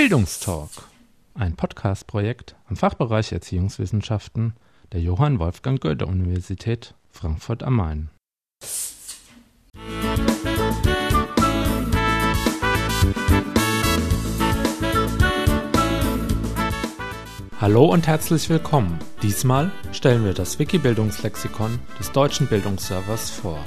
Bildungstalk, ein Podcast-Projekt am Fachbereich Erziehungswissenschaften der Johann Wolfgang Goethe Universität Frankfurt am Main. Hallo und herzlich willkommen. Diesmal stellen wir das Wikibildungslexikon des deutschen Bildungsservers vor.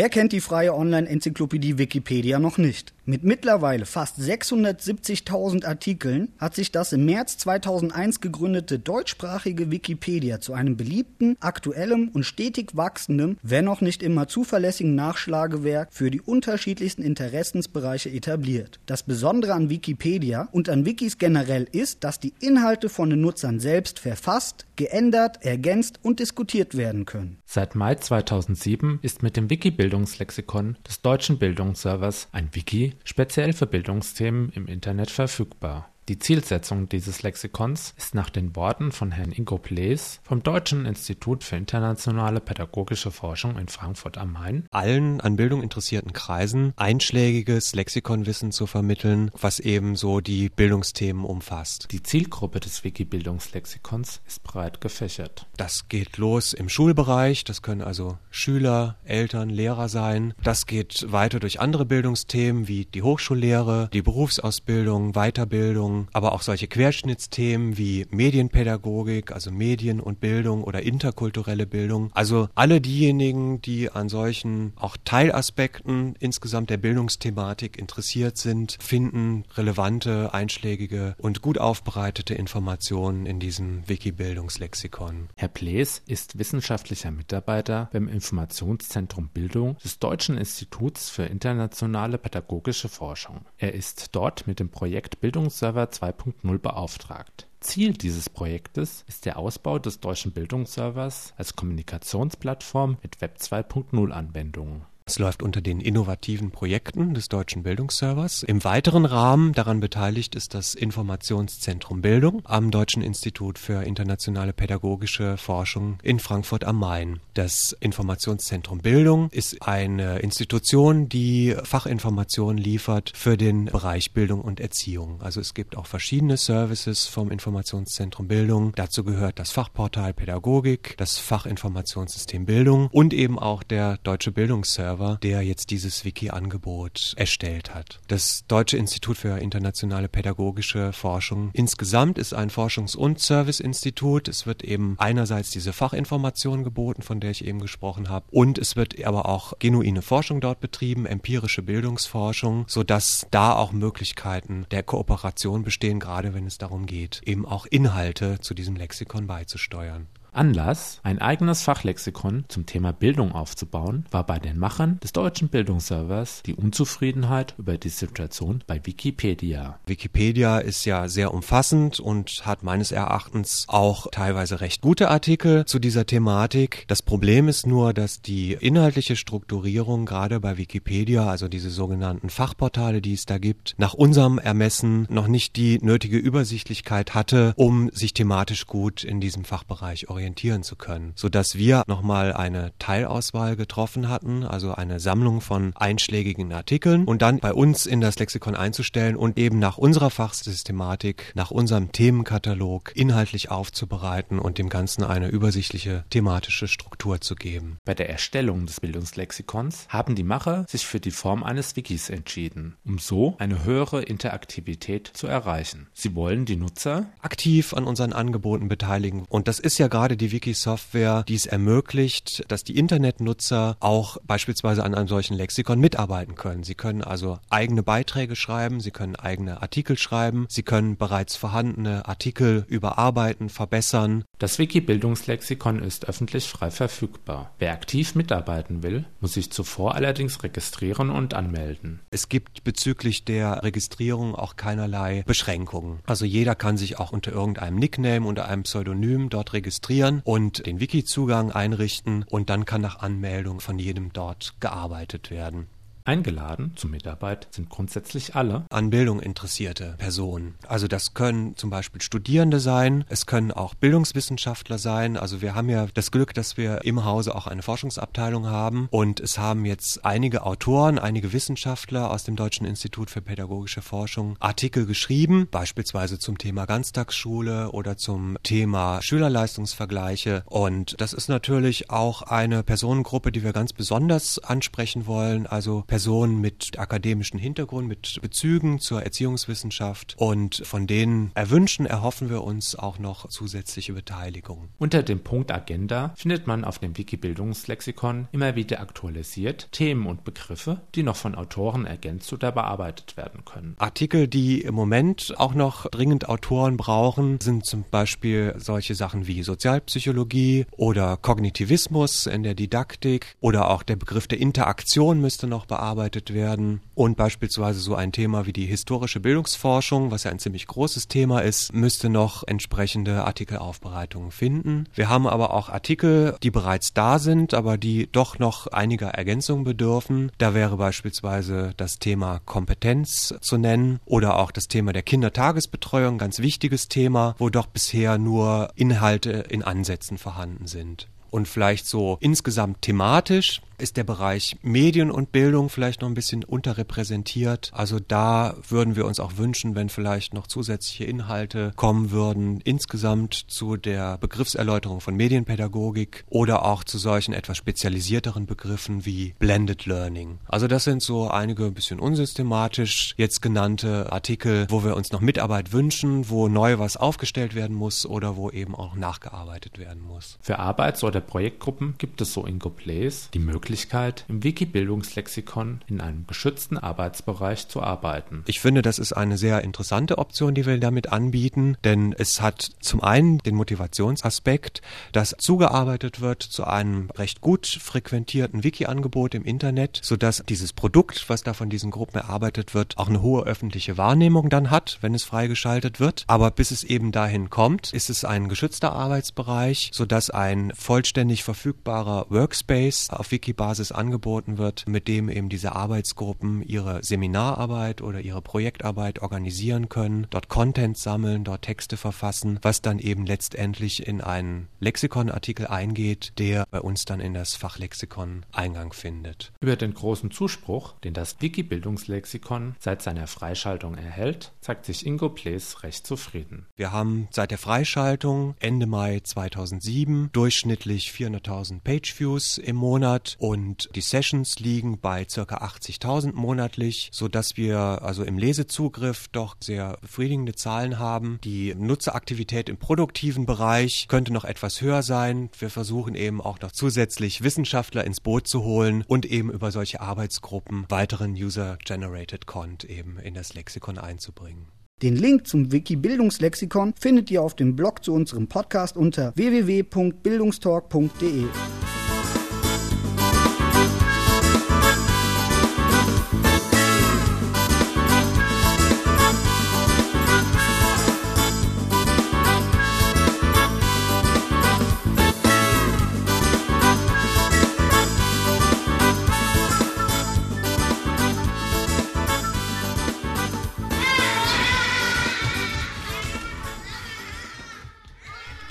Wer kennt die freie Online-Enzyklopädie Wikipedia noch nicht? Mit mittlerweile fast 670.000 Artikeln hat sich das im März 2001 gegründete deutschsprachige Wikipedia zu einem beliebten, aktuellem und stetig wachsendem, wenn auch nicht immer zuverlässigen Nachschlagewerk für die unterschiedlichsten Interessensbereiche etabliert. Das Besondere an Wikipedia und an Wikis generell ist, dass die Inhalte von den Nutzern selbst verfasst, geändert, ergänzt und diskutiert werden können. Seit Mai 2007 ist mit dem Wiki-Bildungslexikon des deutschen Bildungsservers ein Wiki speziell für Bildungsthemen im Internet verfügbar die Zielsetzung dieses Lexikons ist nach den Worten von Herrn Ingo Plees vom Deutschen Institut für internationale pädagogische Forschung in Frankfurt am Main allen an Bildung interessierten Kreisen einschlägiges Lexikonwissen zu vermitteln, was eben so die Bildungsthemen umfasst. Die Zielgruppe des Wiki-Bildungslexikons ist breit gefächert. Das geht los im Schulbereich, das können also Schüler, Eltern, Lehrer sein. Das geht weiter durch andere Bildungsthemen wie die Hochschullehre, die Berufsausbildung, Weiterbildung, aber auch solche Querschnittsthemen wie Medienpädagogik, also Medien und Bildung oder interkulturelle Bildung. Also alle diejenigen, die an solchen auch Teilaspekten insgesamt der Bildungsthematik interessiert sind, finden relevante, einschlägige und gut aufbereitete Informationen in diesem Wiki-Bildungslexikon. Herr Plees ist wissenschaftlicher Mitarbeiter beim Informationszentrum Bildung des Deutschen Instituts für internationale pädagogische Forschung. Er ist dort mit dem Projekt Bildungsserver 2.0 beauftragt. Ziel dieses Projektes ist der Ausbau des deutschen Bildungsservers als Kommunikationsplattform mit Web 2.0 Anwendungen es läuft unter den innovativen Projekten des Deutschen Bildungsservers. Im weiteren Rahmen daran beteiligt ist das Informationszentrum Bildung am Deutschen Institut für internationale pädagogische Forschung in Frankfurt am Main. Das Informationszentrum Bildung ist eine Institution, die Fachinformationen liefert für den Bereich Bildung und Erziehung. Also es gibt auch verschiedene Services vom Informationszentrum Bildung. Dazu gehört das Fachportal Pädagogik, das Fachinformationssystem Bildung und eben auch der Deutsche Bildungsserver Server, der jetzt dieses Wiki-Angebot erstellt hat. Das Deutsche Institut für internationale pädagogische Forschung insgesamt ist ein Forschungs- und Serviceinstitut. Es wird eben einerseits diese Fachinformation geboten, von der ich eben gesprochen habe, und es wird aber auch genuine Forschung dort betrieben, empirische Bildungsforschung, sodass da auch Möglichkeiten der Kooperation bestehen, gerade wenn es darum geht, eben auch Inhalte zu diesem Lexikon beizusteuern. Anlass, ein eigenes Fachlexikon zum Thema Bildung aufzubauen, war bei den Machern des deutschen Bildungsservers die Unzufriedenheit über die Situation bei Wikipedia. Wikipedia ist ja sehr umfassend und hat meines Erachtens auch teilweise recht gute Artikel zu dieser Thematik. Das Problem ist nur, dass die inhaltliche Strukturierung gerade bei Wikipedia, also diese sogenannten Fachportale, die es da gibt, nach unserem Ermessen noch nicht die nötige Übersichtlichkeit hatte, um sich thematisch gut in diesem Fachbereich orientieren orientieren zu können, sodass wir nochmal eine Teilauswahl getroffen hatten, also eine Sammlung von einschlägigen Artikeln und dann bei uns in das Lexikon einzustellen und eben nach unserer Fachsystematik, nach unserem Themenkatalog inhaltlich aufzubereiten und dem Ganzen eine übersichtliche thematische Struktur zu geben. Bei der Erstellung des Bildungslexikons haben die Macher sich für die Form eines Wikis entschieden, um so eine höhere Interaktivität zu erreichen. Sie wollen die Nutzer aktiv an unseren Angeboten beteiligen und das ist ja gerade gerade die Wiki-Software, die es ermöglicht, dass die Internetnutzer auch beispielsweise an einem solchen Lexikon mitarbeiten können. Sie können also eigene Beiträge schreiben, sie können eigene Artikel schreiben, sie können bereits vorhandene Artikel überarbeiten, verbessern. Das Wiki-Bildungslexikon ist öffentlich frei verfügbar. Wer aktiv mitarbeiten will, muss sich zuvor allerdings registrieren und anmelden. Es gibt bezüglich der Registrierung auch keinerlei Beschränkungen. Also jeder kann sich auch unter irgendeinem Nickname, unter einem Pseudonym dort registrieren registrieren und den Wiki-Zugang einrichten und dann kann nach Anmeldung von jedem dort gearbeitet werden. Eingeladen zur Mitarbeit sind grundsätzlich alle an Bildung interessierte Personen. Also das können zum Beispiel Studierende sein, es können auch Bildungswissenschaftler sein. Also wir haben ja das Glück, dass wir im Hause auch eine Forschungsabteilung haben und es haben jetzt einige Autoren, einige Wissenschaftler aus dem Deutschen Institut für Pädagogische Forschung Artikel geschrieben, beispielsweise zum Thema Ganztagsschule oder zum Thema Schülerleistungsvergleiche. Und das ist natürlich auch eine Personengruppe, die wir ganz besonders ansprechen wollen. Also Personen mit akademischem Hintergrund, mit Bezügen zur Erziehungswissenschaft und von denen erwünschen, erhoffen wir uns auch noch zusätzliche Beteiligung. Unter dem Punkt Agenda findet man auf dem Wiki-Bildungslexikon immer wieder aktualisiert Themen und Begriffe, die noch von Autoren ergänzt oder bearbeitet werden können. Artikel, die im Moment auch noch dringend Autoren brauchen, sind zum Beispiel solche Sachen wie Sozialpsychologie oder Kognitivismus in der Didaktik oder auch der Begriff der Interaktion müsste noch bearbeitet bearbeitet werden. Und beispielsweise so ein Thema wie die historische Bildungsforschung, was ja ein ziemlich großes Thema ist, müsste noch entsprechende Artikelaufbereitungen finden. Wir haben aber auch Artikel, die bereits da sind, aber die doch noch einiger Ergänzung bedürfen. Da wäre beispielsweise das Thema Kompetenz zu nennen oder auch das Thema der Kindertagesbetreuung, ganz wichtiges Thema, wo doch bisher nur Inhalte in Ansätzen vorhanden sind und vielleicht so insgesamt thematisch ist der Bereich Medien und Bildung vielleicht noch ein bisschen unterrepräsentiert. Also da würden wir uns auch wünschen, wenn vielleicht noch zusätzliche Inhalte kommen würden, insgesamt zu der Begriffserläuterung von Medienpädagogik oder auch zu solchen etwas spezialisierteren Begriffen wie Blended Learning. Also das sind so einige ein bisschen unsystematisch jetzt genannte Artikel, wo wir uns noch Mitarbeit wünschen, wo neu was aufgestellt werden muss oder wo eben auch nachgearbeitet werden muss. Für Arbeits- oder Projektgruppen gibt es so Ingo Plays die Möglichkeit, im Wiki-Bildungslexikon in einem geschützten Arbeitsbereich zu arbeiten. Ich finde, das ist eine sehr interessante Option, die wir damit anbieten, denn es hat zum einen den Motivationsaspekt, dass zugearbeitet wird zu einem recht gut frequentierten Wiki-Angebot im Internet, sodass dieses Produkt, was da von diesen Gruppen erarbeitet wird, auch eine hohe öffentliche Wahrnehmung dann hat, wenn es freigeschaltet wird. Aber bis es eben dahin kommt, ist es ein geschützter Arbeitsbereich, sodass ein vollständig verfügbarer Workspace auf Wiki Basis angeboten wird, mit dem eben diese Arbeitsgruppen ihre Seminararbeit oder ihre Projektarbeit organisieren können, dort Content sammeln, dort Texte verfassen, was dann eben letztendlich in einen Lexikonartikel eingeht, der bei uns dann in das Fachlexikon Eingang findet. Über den großen Zuspruch, den das Wiki-Bildungslexikon seit seiner Freischaltung erhält, zeigt sich Ingo Plees recht zufrieden. Wir haben seit der Freischaltung Ende Mai 2007 durchschnittlich 400.000 Pageviews im Monat und die Sessions liegen bei circa 80.000 monatlich, so dass wir also im Lesezugriff doch sehr befriedigende Zahlen haben. Die Nutzeraktivität im produktiven Bereich könnte noch etwas höher sein. Wir versuchen eben auch noch zusätzlich Wissenschaftler ins Boot zu holen und eben über solche Arbeitsgruppen weiteren User-Generated Content eben in das Lexikon einzubringen. Den Link zum Wiki-Bildungslexikon findet ihr auf dem Blog zu unserem Podcast unter www.bildungstalk.de.